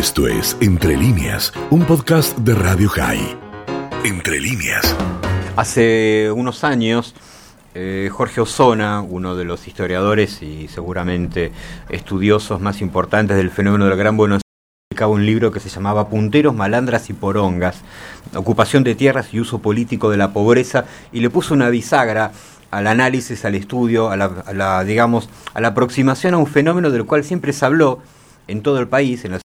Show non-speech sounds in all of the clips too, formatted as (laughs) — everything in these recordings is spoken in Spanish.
Esto es Entre líneas, un podcast de Radio High. Entre líneas. Hace unos años, eh, Jorge Osona, uno de los historiadores y seguramente estudiosos más importantes del fenómeno del Gran Buenos Aires, publicaba un libro que se llamaba Punteros, Malandras y Porongas, ocupación de tierras y uso político de la pobreza, y le puso una bisagra al análisis, al estudio, a la, digamos, a la aproximación a un fenómeno del cual siempre se habló en todo el país, en las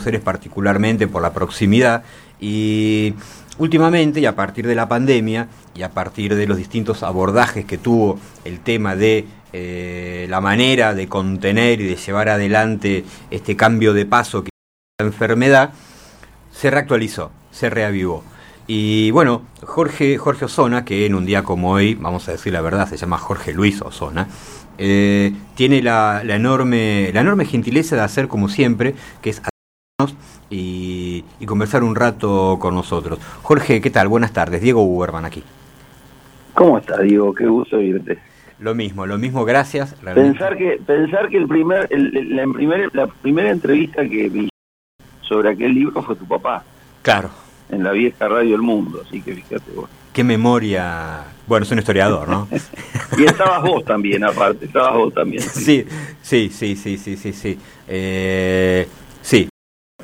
seres particularmente por la proximidad y últimamente y a partir de la pandemia y a partir de los distintos abordajes que tuvo el tema de eh, la manera de contener y de llevar adelante este cambio de paso que la enfermedad se reactualizó, se reavivó. Y bueno, Jorge, Jorge Osona, que en un día como hoy, vamos a decir la verdad, se llama Jorge Luis Osona, eh, tiene la, la, enorme, la enorme gentileza de hacer como siempre, que es y, y, conversar un rato con nosotros. Jorge, ¿qué tal? Buenas tardes. Diego Uberman aquí. ¿Cómo estás, Diego? Qué gusto oírte. Lo mismo, lo mismo, gracias. Pensar que pensar que el primer, el, la, primer, la primera entrevista que vi sobre aquel libro fue tu papá. Claro. En la vieja radio del mundo, así que fíjate vos. Qué memoria. Bueno, es un historiador, ¿no? (laughs) y estabas vos también, aparte, estabas vos también. Sí, sí, sí, sí, sí, sí, sí. Eh, sí,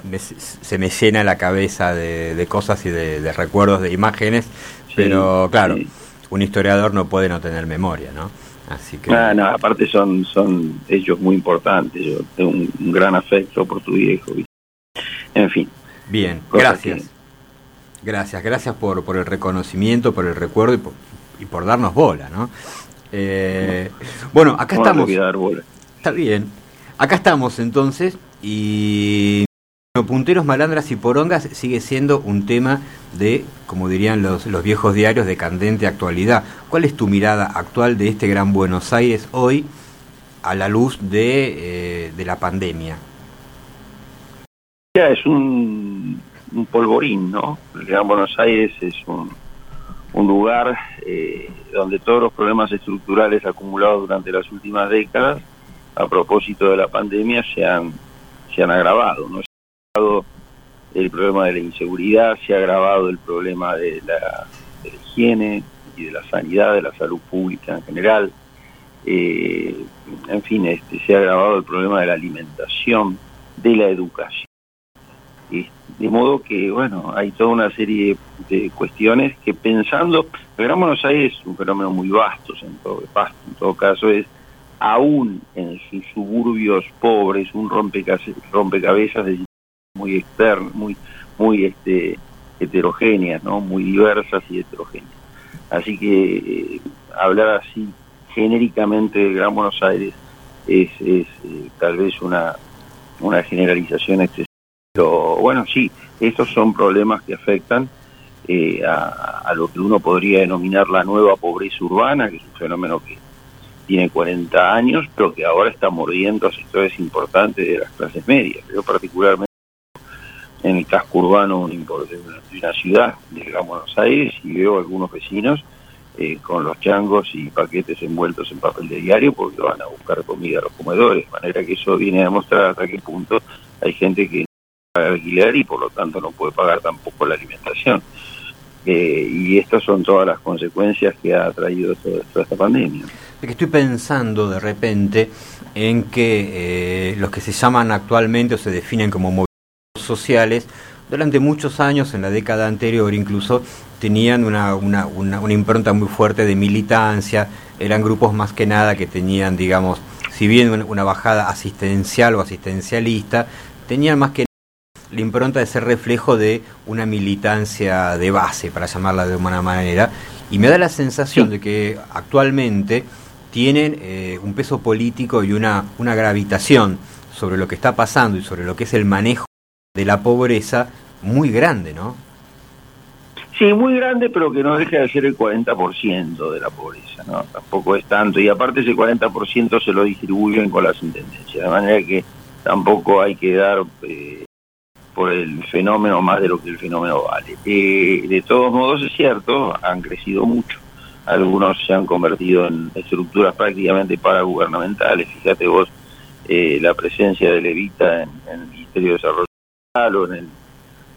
me, se me llena la cabeza de, de cosas y de, de, recuerdos, de imágenes, sí, pero claro, sí. un historiador no puede no tener memoria, ¿no? Así que... Ah, no, aparte son, son ellos muy importantes, yo tengo un, un gran afecto por tu viejo. En fin. Bien, gracias. Que... Gracias, gracias por, por el reconocimiento, por el recuerdo y por, y por darnos bola, ¿no? Eh, bueno, acá no estamos. Bola. Está bien. Acá estamos entonces y Punteros, malandras y porongas sigue siendo un tema de, como dirían los, los, viejos diarios, de candente actualidad. ¿Cuál es tu mirada actual de este Gran Buenos Aires hoy a la luz de, eh, la pandemia? Ya, es un, un, polvorín, ¿no? El Gran Buenos Aires es un, un lugar eh, donde todos los problemas estructurales acumulados durante las últimas décadas, a propósito de la pandemia, se han, se han agravado, ¿no? El problema de la inseguridad, se ha agravado el problema de la, higiene y de la sanidad, de la salud pública en general. Eh, en fin, este, se ha agravado el problema de la alimentación, de la educación. De modo que, bueno, hay toda una serie de, de cuestiones que pensando, el Gran Buenos Aires es un fenómeno muy vasto, en todo, vasto, en todo caso es aún en sus suburbios pobres, un rompecabezas de muy externas, muy, muy este, heterogéneas, ¿no? muy diversas y heterogéneas. Así que eh, hablar así genéricamente de Gran Buenos Aires es, es eh, tal vez una, una generalización excesiva. Pero bueno, sí, estos son problemas que afectan eh, a, a, lo que uno podría denominar la nueva pobreza urbana, que es un fenómeno que tiene 40 años, pero que ahora está mordiendo a sectores importantes de las clases medias. Yo particularmente en el casco urbano de una ciudad, de Buenos Aires, y veo algunos vecinos eh, con los changos y paquetes envueltos en papel de diario porque van a buscar comida a los comedores, de manera que eso viene a demostrar hasta qué punto hay gente que no paga alquiler y por lo tanto no puede pagar tampoco la alimentación. Eh, y estas son todas las consecuencias que ha traído toda, toda esta pandemia. que estoy pensando de repente en que eh, los que se llaman actualmente o se definen como sociales durante muchos años, en la década anterior incluso, tenían una, una, una, una, impronta muy fuerte de militancia, eran grupos más que nada que tenían, digamos, si bien una bajada asistencial o asistencialista, tenían más que la impronta de ser reflejo de una militancia de base, para llamarla de una manera, y me da la sensación de que actualmente tienen eh, un peso político y una, una gravitación sobre lo que está pasando y sobre lo que es el manejo de la pobreza muy grande, ¿no? Sí, muy grande, pero que no deja de ser el 40% de la pobreza, ¿no? Tampoco es tanto, y aparte ese 40% se lo distribuyen con las intendencias, de manera que tampoco hay que dar eh, por el fenómeno más de lo que el fenómeno vale. Eh, de todos modos, es cierto, han crecido mucho. Algunos se han convertido en estructuras prácticamente paragubernamentales. Fíjate vos eh, la presencia de Levita en, en el Ministerio de Desarrollo o en el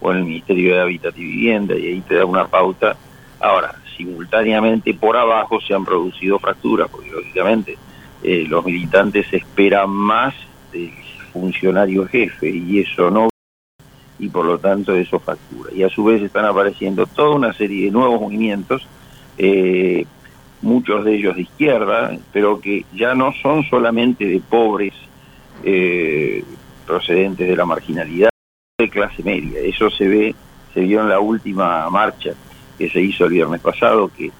o en el Ministerio de Hábitat y Vivienda y ahí te da una pauta. Ahora, simultáneamente por abajo se han producido fracturas, porque lógicamente eh, los militantes esperan más del funcionario jefe y eso no y por lo tanto eso fractura. Y a su vez están apareciendo toda una serie de nuevos movimientos, eh, muchos de ellos de izquierda, pero que ya no son solamente de pobres eh, procedentes de la marginalidad, de clase media. Eso se ve, se vio en la última marcha que se hizo el viernes pasado, que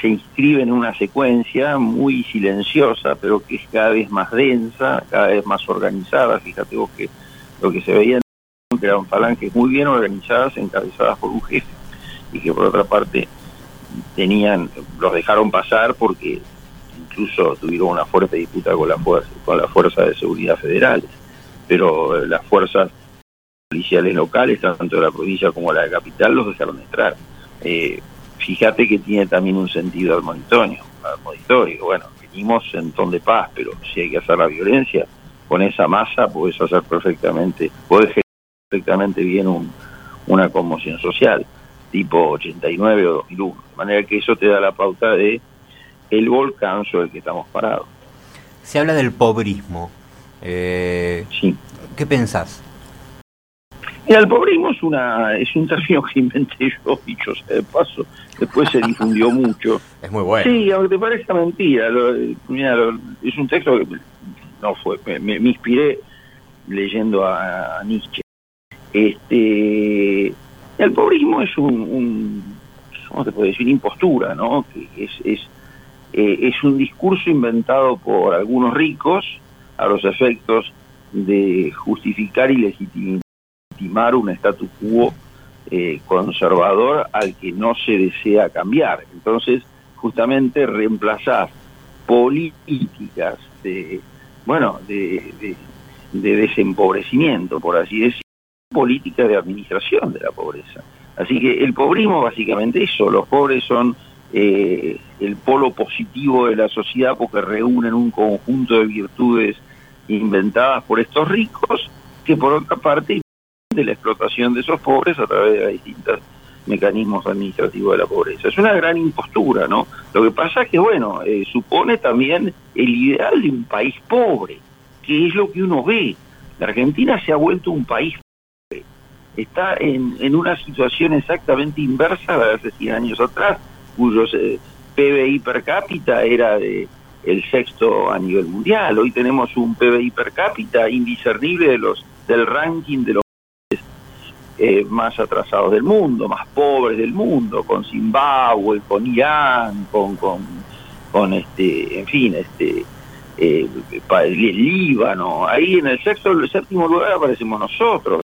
se inscribe en una secuencia muy silenciosa, pero que es cada vez más densa, cada vez más organizada. Fíjate vos que lo que se veía eran falanges muy bien organizadas, encabezadas por un jefe, y que por otra parte tenían, los dejaron pasar porque incluso tuvieron una fuerte disputa con la fuerza, con las fuerzas de seguridad federales, pero las fuerzas policiales locales, tanto de la provincia como la de capital, los dejaron entrar. Eh, fíjate que tiene también un sentido al monitorio, al monitorio. Bueno, venimos en ton de paz, pero si hay que hacer la violencia, con esa masa puedes hacer perfectamente, puedes generar perfectamente bien un, una conmoción social, tipo 89 o 2001. De manera que eso te da la pauta de el volcán sobre el que estamos parados. Se habla del pobrismo. Eh, sí. ¿Qué pensás? Mira, el pobrismo es, una, es un término que inventé yo, dicho sea de paso. Después se difundió mucho. (laughs) Es muy bueno. Sí, aunque te parezca mentira. mira, es un texto que no fue. Me, inspiré leyendo a, Nietzsche. Este, el pobrismo es un, un ¿cómo se puede decir? Impostura, ¿no? Que es, es, eh, es un discurso inventado por algunos ricos a los efectos de justificar y legitimar un status quo eh, conservador al que no se desea cambiar. Entonces, justamente reemplazar políticas de, bueno, de, de, desempobrecimiento, por así decirlo, políticas de administración de la pobreza. Así que el pobrismo básicamente eso, los pobres son eh, el polo positivo de la sociedad porque reúnen un conjunto de virtudes inventadas por estos ricos que por otra parte de la explotación de esos pobres a través de distintos mecanismos administrativos de la pobreza. Es una gran impostura, ¿no? Lo que pasa es que, bueno, eh, supone también el ideal de un país pobre, que es lo que uno ve. La Argentina se ha vuelto un país pobre. Está en, en una situación exactamente inversa a la de hace 100 años atrás, cuyos eh, PBI per cápita era de el sexto a nivel mundial. Hoy tenemos un PBI per cápita indiscernible de los del ranking de los eh, más atrasados del mundo, más pobres del mundo, con Zimbabue, con Irán, con, con, con este, en fin, este, eh, el Líbano. Ahí en el sexto, el séptimo lugar aparecemos nosotros,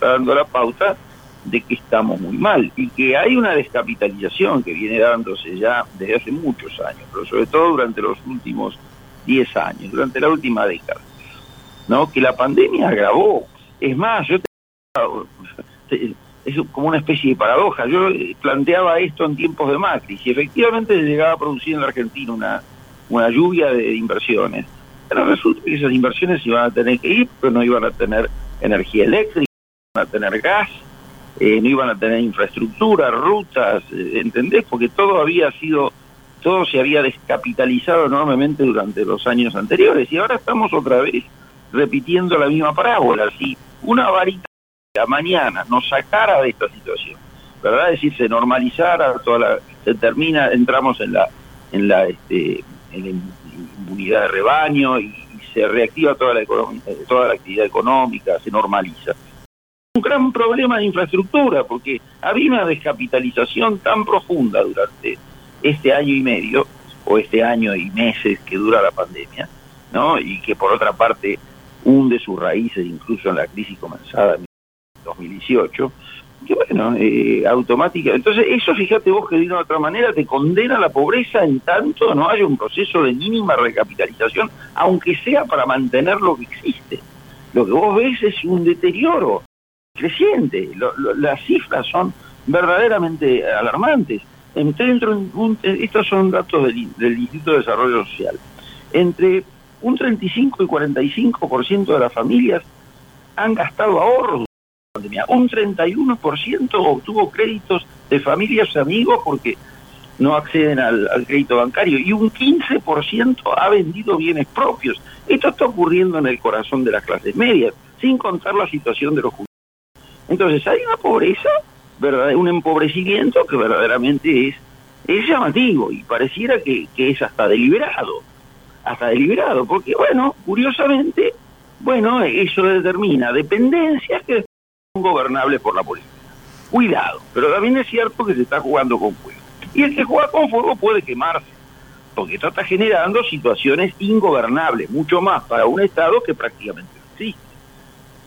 dando la pauta de que estamos muy mal y que hay una descapitalización que viene dándose ya desde hace muchos años, pero sobre todo durante los últimos 10 años, durante la última década, ¿no? Que la pandemia agravó. Es más, yo te es como una especie de paradoja. Yo planteaba esto en tiempos de Macri, si efectivamente llegaba a producir en la Argentina una, una lluvia de inversiones, pero resulta que esas inversiones iban a tener que ir, pero no iban a tener energía eléctrica, no iban a tener gas, eh, no iban a tener infraestructura, rutas, eh, ¿entendés? Porque todo había sido, todo se había descapitalizado enormemente durante los años anteriores y ahora estamos otra vez repitiendo la misma parábola, así una varita mañana nos sacara de esta situación, ¿verdad? Es decir, se normalizara, toda la, se termina, entramos en la, en la, este, en la inmunidad de rebaño y, se reactiva toda la, economía, toda la actividad económica, se normaliza. Un gran problema de infraestructura, porque había una descapitalización tan profunda durante este año y medio, o este año y meses que dura la pandemia, ¿no? Y que por otra parte hunde sus raíces incluso en la crisis comenzada en 2018, que bueno, eh, automática. Entonces, eso fíjate vos que de una otra manera te condena a la pobreza en tanto no haya un proceso de mínima recapitalización, aunque sea para mantener lo que existe. Lo que vos ves es un deterioro creciente. las cifras son verdaderamente alarmantes. Dentro, estos son datos del, del Instituto de Desarrollo Social. Entre un 35 y 45% de las familias han gastado ahorros Un 31% obtuvo créditos de familias y amigos porque no acceden al, crédito bancario y un 15% ha vendido bienes propios. Esto está ocurriendo en el corazón de las clases medias, sin contar la situación de los judíos. Entonces hay una pobreza, un empobrecimiento que verdaderamente es, es llamativo y pareciera que, que es hasta deliberado, hasta deliberado, porque bueno, curiosamente, bueno, eso determina dependencias que son gobernables por la política. Cuidado, pero también es cierto que se está jugando con fuego. Y el que juega con fuego puede quemarse, porque esto está generando situaciones ingobernables, mucho más para un Estado que prácticamente no existe,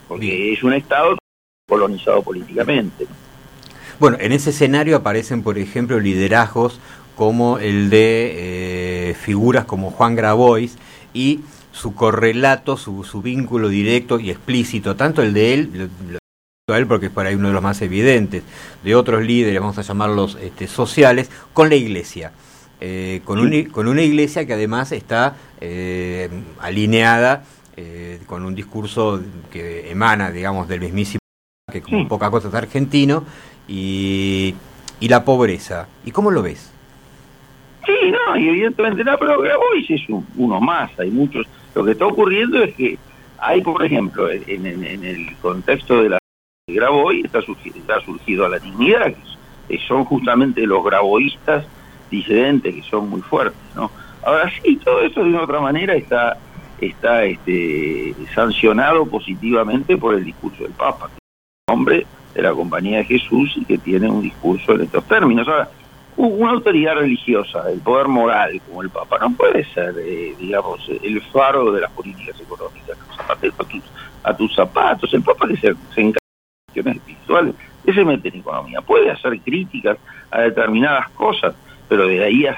porque es un Estado colonizado políticamente. Bueno, en ese escenario aparecen, por ejemplo, liderazgos como el de eh, figuras como Juan Grabois y su correlato, su, su vínculo directo y explícito, tanto el de él porque es para ahí uno de los más evidentes, de otros líderes, vamos a llamarlos este, sociales, con la iglesia. Eh, con, con una iglesia que además está eh, alineada eh, con un discurso que emana, digamos, del mismísimo, que como poca cosa es argentino, y, y la pobreza. ¿Y cómo lo ves? Sí, no, y evidentemente no, pero hoy es uno más, hay muchos. Lo que está ocurriendo es que hay, por ejemplo, en el contexto de la Graboy está está surgido a la dignidad, que son justamente los graboístas disidentes que son muy fuertes, ¿no? Ahora sí, todo esto de una otra manera está está este, sancionado positivamente por el discurso del Papa, que es un hombre de la Compañía de Jesús y que tiene un discurso en estos términos. Ahora, una autoridad religiosa, el poder moral como el Papa, no puede ser, eh, digamos, el faro de las políticas económicas, a tus zapatos. El Papa que se, se encarga espirituales, que se mete en economía. Puede hacer críticas a determinadas cosas, pero de ahí a,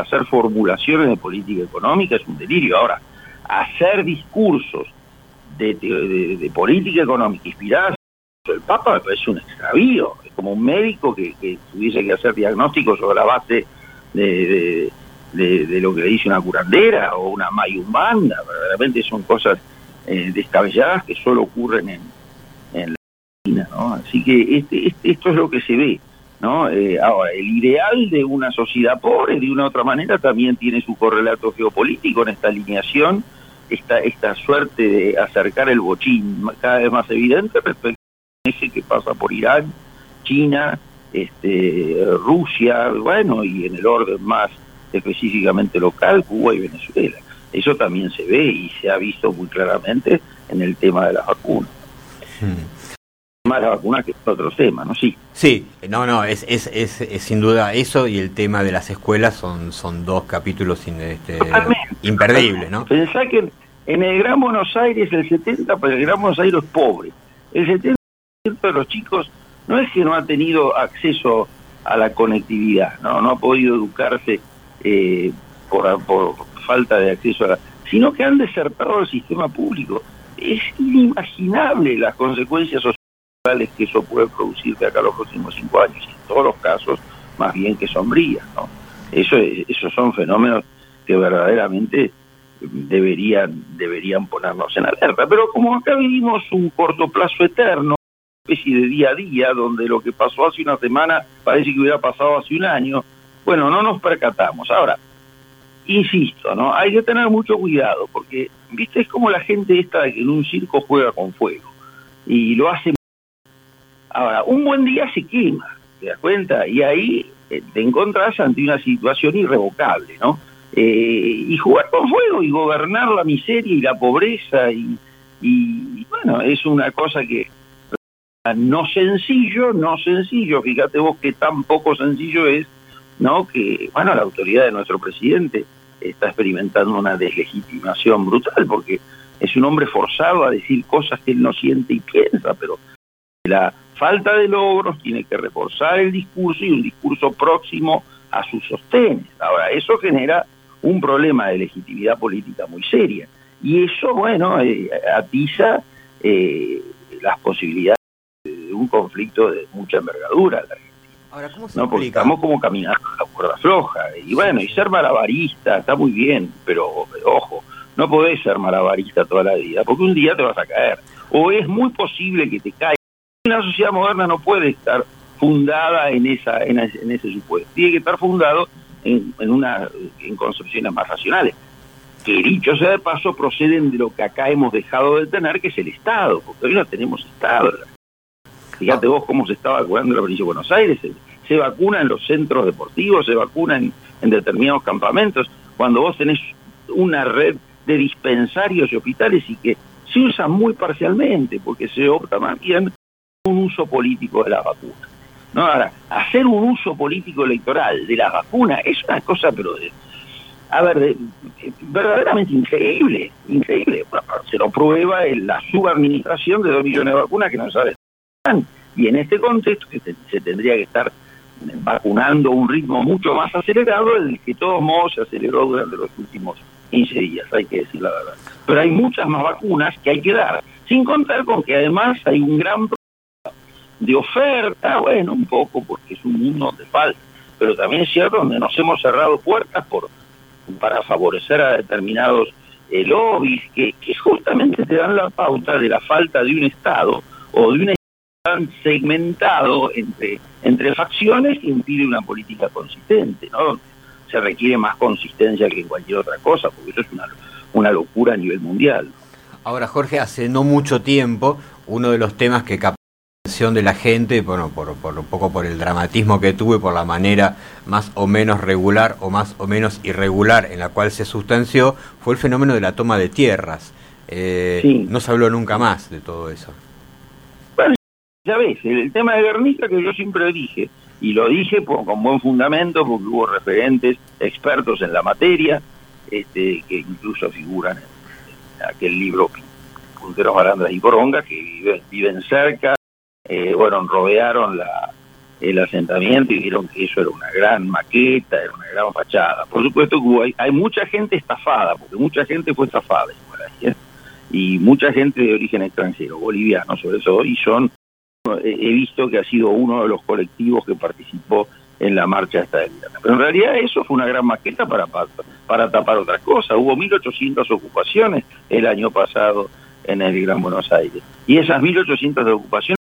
hacer formulaciones de política económica es un delirio. Ahora, hacer discursos de, política económica inspiradas el Papa me parece un extravío, es como un médico que, tuviese que hacer diagnósticos sobre la base de, de, lo que le dice una curandera o una mayumbanda, verdaderamente son cosas eh, descabelladas que solo ocurren en, Así que este, este, esto es lo que se ve. ¿no? Eh, ahora, el ideal de una sociedad pobre, de una otra manera, también tiene su correlato geopolítico en esta alineación, esta, esta suerte de acercar el bochín cada vez más evidente respecto a ese que pasa por Irán, China, este, Rusia, bueno, y en el orden más específicamente local, Cuba y Venezuela. Eso también se ve y se ha visto muy claramente en el tema de las vacunas. Hmm la vacuna que otro tema, ¿no? Sí. Sí, no, no, es, es, es, sin duda eso y el tema de las escuelas son, son dos capítulos este, imperdibles, ¿no? Pensá que en el Gran Buenos Aires el 70, pues el Gran Buenos Aires es pobre. El 70% de los chicos no es que no ha tenido acceso a la conectividad, no, no ha podido educarse eh, por, por falta de acceso a la... sino que han desertado el sistema público. Es inimaginable las consecuencias sociales que eso puede producir de acá a los próximos cinco años, en todos los casos más bien que sombrías, ¿no? Eso, esos son fenómenos que verdaderamente deberían, deberían ponernos en alerta. Pero como acá vivimos un corto plazo eterno, una especie de día a día, donde lo que pasó hace una semana parece que hubiera pasado hace un año, bueno, no nos percatamos. Ahora, insisto, ¿no? Hay que tener mucho cuidado, porque, viste, es como la gente esta que en un circo juega con fuego, y lo hace Ahora, un buen día se quema, ¿te das cuenta? Y ahí eh, te encontrás ante una situación irrevocable, ¿no? Eh, y jugar con fuego y gobernar la miseria y la pobreza y, y, bueno, es una cosa que no sencillo, no sencillo, fíjate vos que tan poco sencillo es, ¿no? Que, bueno, la autoridad de nuestro presidente está experimentando una deslegitimación brutal porque es un hombre forzado a decir cosas que él no siente y piensa, pero la falta de logros tiene que reforzar el discurso y un discurso próximo a sus sostenes. Ahora, eso genera un problema de legitimidad política muy seria. Y eso, bueno, eh, atiza eh, las posibilidades de un conflicto de mucha envergadura en la Argentina. Ahora, ¿cómo se ¿no? Porque estamos como caminando a la cuerda floja. Y bueno, y ser malabarista está muy bien, pero ojo, no podés ser malabarista toda la vida, porque un día te vas a caer. O es muy posible que te caigas una sociedad moderna no puede estar fundada en esa en, ese supuesto. Tiene que estar fundado en, en, una en concepciones más racionales. Que dicho sea de paso, proceden de lo que acá hemos dejado de tener, que es el Estado, porque hoy no tenemos Estado. Fíjate vos cómo se está vacunando la provincia de Buenos Aires, se, vacuna en los centros deportivos, se vacuna en, en determinados campamentos, cuando vos tenés una red de dispensarios y hospitales y que se usan muy parcialmente, porque se opta más bien un uso político de la vacuna. ¿no? Ahora, hacer un uso político electoral de la vacuna es una cosa, pero de, a ver, verdaderamente increíble, increíble. se lo prueba en la subadministración de dos millones de vacunas que no sabe. Y en este contexto que se, tendría que estar vacunando a un ritmo mucho más acelerado, el que de todos modos se aceleró durante los últimos 15 días, hay que decir la verdad. Pero hay muchas más vacunas que hay que dar, sin contar con que además hay un gran de oferta, bueno, un poco porque es un mundo donde falta, pero también es cierto donde nos hemos cerrado puertas por para favorecer a determinados eh, lobbies que, justamente te dan la pauta de la falta de un Estado o de un tan segmentado entre, entre facciones que impide una política consistente, ¿no? Se requiere más consistencia que cualquier otra cosa, porque eso es una, una locura a nivel mundial. Ahora, Jorge, hace no mucho tiempo, uno de los temas que de la gente, bueno, por, por, un poco por el dramatismo que tuve, por la manera más o menos regular o más o menos irregular en la cual se sustanció, fue el fenómeno de la toma de tierras. Eh, no se habló nunca más de todo eso. Bueno, ya ves, el, tema de Guernica que yo siempre dije, y lo dije con buen fundamento porque hubo referentes expertos en la materia, este, que incluso figuran en, aquel libro Punteros, Barandras y Coronga, que viven, viven cerca eh, bueno, rodearon la, el asentamiento y vieron que eso era una gran maqueta, era una gran fachada. Por supuesto que hay, mucha gente estafada, porque mucha gente fue estafada ¿eh? y mucha gente de origen extranjero, boliviano sobre todo, y son, he visto que ha sido uno de los colectivos que participó en la marcha esta de Pero en realidad eso fue una gran maqueta para, para tapar otras cosas. Hubo 1.800 ocupaciones el año pasado en el Gran Buenos Aires. Y esas 1.800 ocupaciones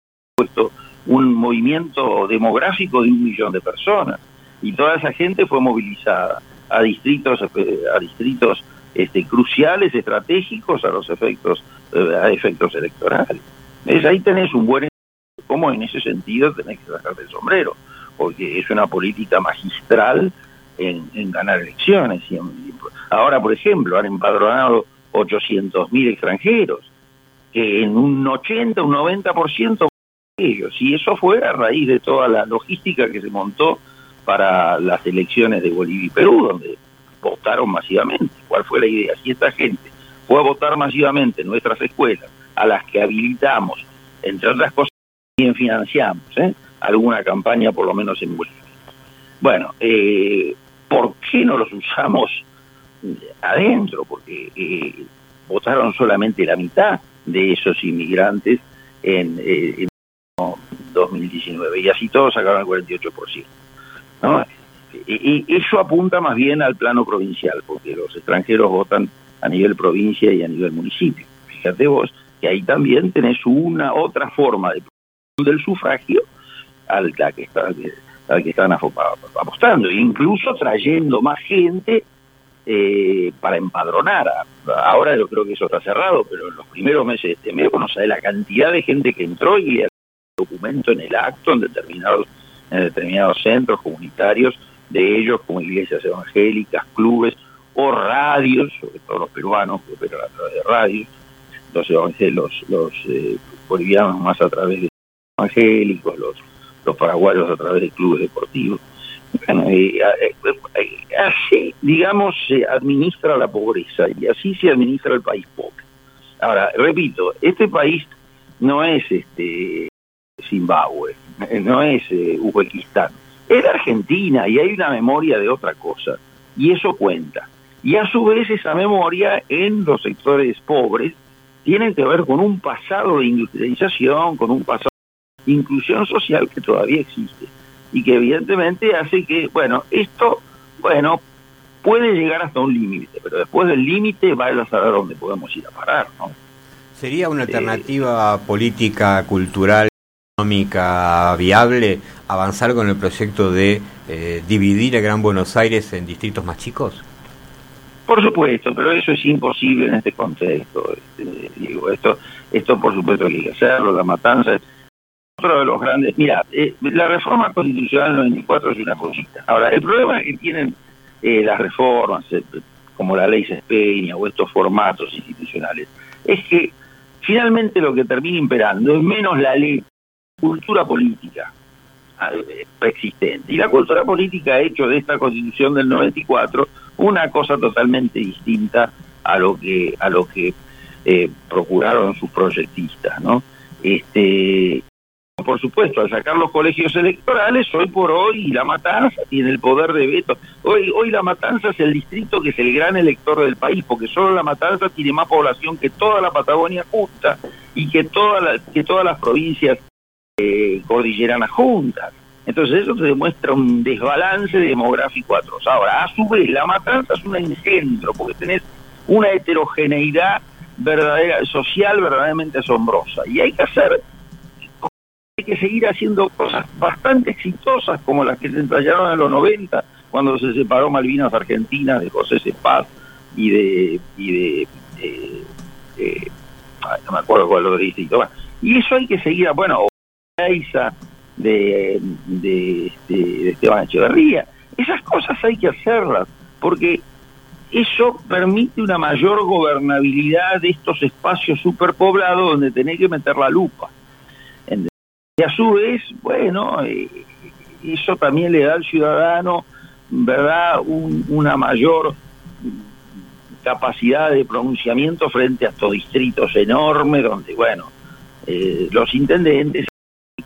un movimiento demográfico de un millón de personas. Y toda esa gente fue movilizada a distritos eh, a distritos este, cruciales estratégicos a los efectos eh, a efectos electorales. Es ahí tenés un buen como en ese sentido tenés que sacar del sombrero porque es una política magistral en, ganar elecciones. Ahora por ejemplo han empadronado 800 mil extranjeros que en un 80 un 90% ellos. Y eso fue a raíz de toda la logística que se montó para las elecciones de Bolivia y Perú, donde votaron masivamente. ¿Cuál fue la idea? Si esta gente fue a votar masivamente en nuestras escuelas, a las que habilitamos, entre otras cosas, bien financiamos, ¿eh? alguna campaña por lo menos en Bolivia. Bueno, eh, ¿por qué no los usamos adentro? Porque eh, votaron solamente la mitad de esos inmigrantes en, eh, en 2019 y así todos sacaron el 48%. ¿no? Y, eso apunta más bien al plano provincial, porque los extranjeros votan a nivel provincia y a nivel municipio. Fíjate vos que ahí también tenés una otra forma de del sufragio al que, está, están apostando, incluso trayendo más gente eh, para empadronar. Ahora yo creo que eso está cerrado, pero en los primeros meses de este mes, bueno, sabe la cantidad de gente que entró y documento en el acto en determinados, en determinados centros comunitarios, de ellos como iglesias evangélicas, clubes o radios, sobre todo los peruanos que operan a través de radios, entonces los, los eh, bolivianos más a través de evangélicos, los, los paraguayos a través de clubes deportivos. Eh, eh, así, digamos, se administra la pobreza y así se administra el país pobre. Ahora, repito, este país no es este Zimbabue, (laughs) no es eh, Uzbekistán, es Argentina y hay una memoria de otra cosa y eso cuenta. Y a su vez esa memoria en los sectores pobres tiene que ver con un pasado de industrialización, con un pasado de inclusión social que todavía existe y que evidentemente hace que, bueno, esto, bueno, puede llegar hasta un límite, pero después del límite va a saber dónde podemos ir a parar, ¿no? ¿Sería una alternativa política, cultural económica viable avanzar con el proyecto de eh, dividir a Gran Buenos Aires en distritos más chicos? Por supuesto, pero eso es imposible en este contexto. Este, digo, esto, esto por supuesto hay que hacerlo, la matanza es otro de los grandes. Mira, eh, la reforma constitucional del 94 es una cosita. Ahora, el problema que tienen eh, las reformas, eh, como la ley Sespeña o estos formatos institucionales, es que finalmente lo que termina imperando es menos la ley, cultura política preexistente. Y la cultura política ha hecho de esta constitución del 94 una cosa totalmente distinta a lo que a lo que eh, procuraron sus proyectistas, ¿no? Este, por supuesto, al sacar los colegios electorales, hoy por hoy La Matanza tiene el poder de veto. Hoy, hoy La Matanza es el distrito que es el gran elector del país, porque solo La Matanza tiene más población que toda la Patagonia junta y que, toda que todas las provincias eh, cordilleranas juntas. Entonces eso te demuestra un desbalance demográfico atroz. Ahora, a su vez, La Matanza es un engendro, porque tenés una heterogeneidad verdadera, social verdaderamente asombrosa. Y hay que hacer hay que seguir haciendo cosas bastante exitosas como las que se ensayaron en los 90 cuando se separó Malvinas Argentina de José Cepaz y de y de, no me acuerdo cuál otro distrito y eso hay que seguir bueno De, de, de Esteban Echeverría esas cosas hay que hacerlas porque eso permite una mayor gobernabilidad de estos espacios superpoblados donde tenés que meter la lupa y a su vez, bueno, eh, eso también le da al ciudadano, ¿verdad?, una mayor capacidad de pronunciamiento frente a estos distritos enormes donde, bueno, eh, los intendentes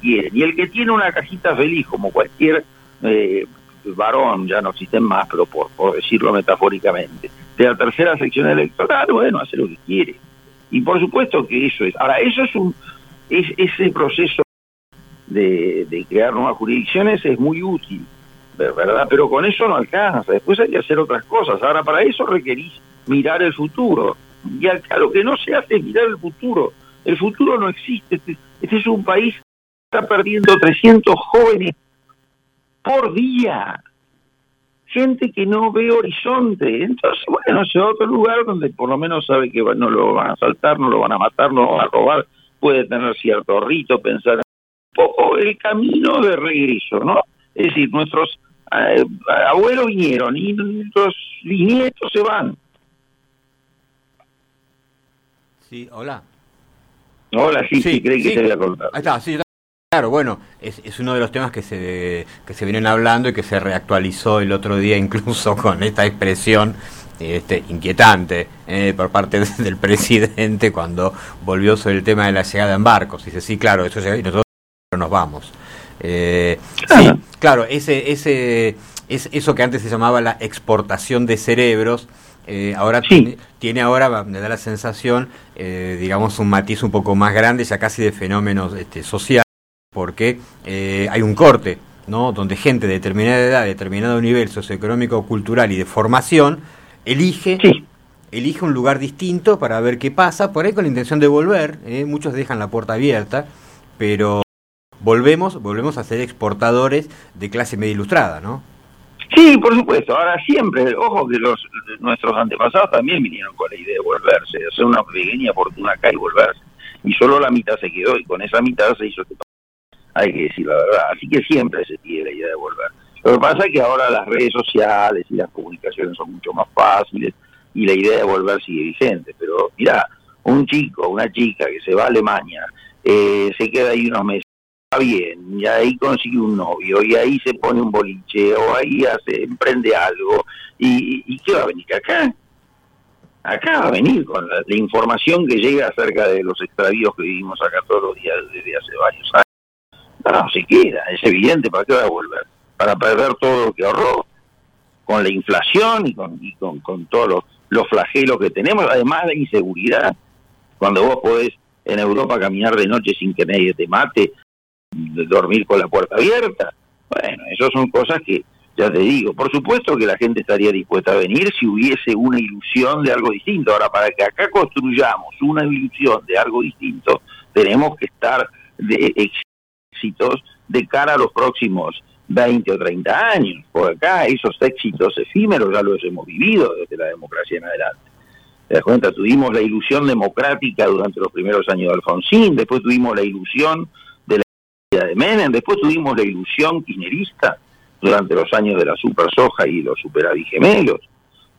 quieren. Y el que tiene una cajita feliz, como cualquier eh, varón, ya no existen más, pero por, por decirlo metafóricamente, de la tercera sección electoral, bueno, hace lo que quiere. Y por supuesto que eso es. Ahora, eso es un. Es, ese proceso de, crear nuevas jurisdicciones es muy útil, ¿verdad? Pero con eso no alcanza, después hay que hacer otras cosas. Ahora, para eso requerís mirar el futuro. Y lo que no se hace es mirar el futuro. El futuro no existe. Este, este es un país está perdiendo 300 jóvenes por día. Gente que no ve horizonte. Entonces, bueno, se va a otro lugar donde por lo menos sabe que no lo van a asaltar, no lo van a matar, no lo van a robar. Puede tener cierto rito, pensar poco el camino de regreso, ¿no? Es decir, nuestros eh, abuelos vinieron y nuestros nietos se van. Sí, hola. Hola, sí, sí, creí que se había contado. Ahí está, sí, Claro, bueno, es, es, uno de los temas que se, que se vienen hablando y que se reactualizó el otro día incluso (laughs) con esta expresión este, inquietante eh, por parte del presidente cuando volvió sobre el tema de la llegada en barcos. Dice, sí, claro, eso llega y nosotros nos vamos. Eh, sí, claro, ese, ese, es eso que antes se llamaba la exportación de cerebros, eh, ahora tiene, tiene, ahora, me da la sensación, eh, digamos, un matiz un poco más grande, ya casi de fenómenos este, sociales, porque hay un corte, ¿no? Donde gente de determinada edad, de determinado nivel socioeconómico, cultural y de formación, elige elige un lugar distinto para ver qué pasa, por ahí con la intención de volver, muchos dejan la puerta abierta, pero volvemos, volvemos a ser exportadores de clase media ilustrada, ¿no? Sí, por supuesto. Ahora siempre, ojo que los nuestros antepasados también vinieron con la idea de volverse, de hacer una pequeña fortuna acá y volverse. Y solo la mitad se quedó y con esa mitad se hizo este Hay que decir la verdad. Así que siempre se tiene la idea de volver. Lo que pasa es que ahora las redes sociales y las comunicaciones son mucho más fáciles y la idea de volver sigue vigente. Pero mira, un chico, una chica que se va a Alemania, eh, se queda ahí unos meses bien, y ahí consigue un novio, y ahí se pone un boliche, o ahí hace, emprende algo, y, y ¿qué va a venir acá? Acá va a venir con la, información que llega acerca de los extravíos que vivimos acá todos los días desde hace varios años. No, se queda, es evidente, ¿para qué va a volver? Para perder todo lo que ahorró, con la inflación y con, y con, con todos los, los flagelos que tenemos, además de inseguridad, cuando vos podés en Europa caminar de noche sin que nadie te mate, dormir con la puerta abierta. Bueno, esas son cosas que, ya te digo, por supuesto que la gente estaría dispuesta a venir si hubiese una ilusión de algo distinto. Ahora, para que acá construyamos una ilusión de algo distinto, tenemos que estar de, éxitos de cara a los próximos 20 o 30 años. Por acá esos éxitos efímeros ya los hemos vivido desde la democracia en adelante. ¿Te das cuenta? Tuvimos la ilusión democrática durante los primeros años de Alfonsín, después tuvimos la ilusión de la de Menem, después tuvimos la ilusión kirchnerista durante los años de la super soja y los superavigemelos.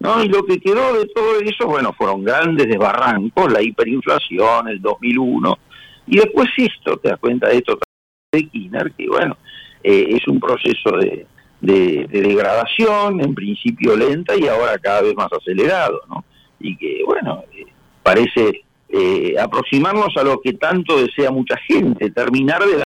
¿no? Y lo que quedó de todo eso, bueno, fueron grandes desbarrancos, la hiperinflación, el 2001, y después esto, te das cuenta de esto de Kirchner, que bueno, eh, es un proceso de, degradación, en principio lenta y ahora cada vez más acelerado, ¿no? Y que, bueno, eh, parece eh, aproximarnos a lo que tanto desea mucha gente, terminar de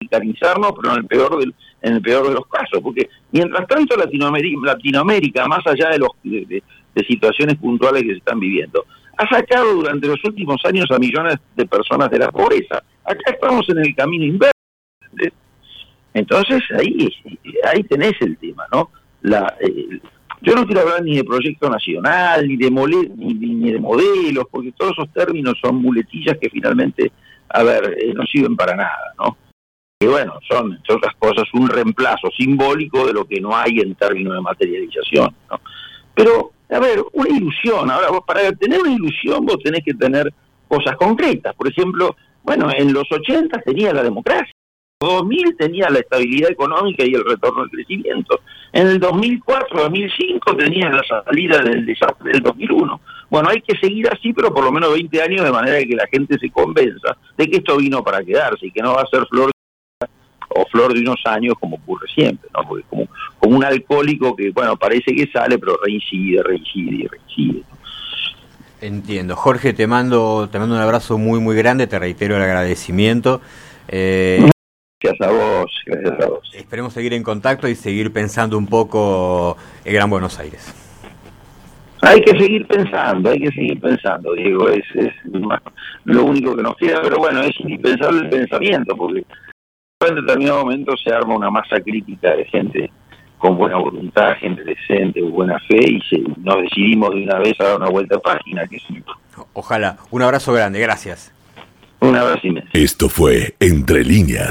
radicalizarnos, pero en el peor del, en el peor de los casos, porque mientras tanto Latinoamérica, Latinoamérica más allá de, los, de, situaciones puntuales que se están viviendo, ha sacado durante los últimos años a millones de personas de la pobreza. Acá estamos en el camino inverso. Entonces ahí, ahí tenés el tema, ¿no? La, eh, yo no quiero hablar ni de proyecto nacional, ni de, ni, de modelos, porque todos esos términos son muletillas que finalmente, a ver, eh, no sirven para nada, ¿no? Que bueno, son, entre otras cosas, un reemplazo simbólico de lo que no hay en términos de materialización, ¿no? Pero, a ver, una ilusión, ahora vos para tener una ilusión vos tenés que tener cosas concretas, por ejemplo, bueno, en los 80 tenía la democracia, 2000 tenía la estabilidad económica y el retorno al crecimiento. En el 2004-2005 tenía la salida del desastre del 2001. Bueno, hay que seguir así, pero por lo menos 20 años de manera que la gente se convenza de que esto vino para quedarse y que no va a ser flor o flor de unos años como ocurre siempre, ¿no? Porque como, como un alcohólico que, bueno, parece que sale, pero reincide, reincide y reincide. Entiendo. Jorge, te mando, te mando un abrazo muy, muy grande, te reitero el agradecimiento. Eh, Gracias a vos, gracias a vos. Esperemos seguir en contacto y seguir pensando un poco el Gran Buenos Aires. Hay que seguir pensando, hay que seguir pensando, Diego, es, lo único que nos queda, pero bueno, es indispensable el pensamiento, porque en determinado momento se arma una masa crítica de gente con buena voluntad, gente decente, buena fe, y nos decidimos de una vez a dar una vuelta a página. Que Ojalá. Un abrazo grande, gracias. Un abrazo inmenso. Esto fue Entre Líneas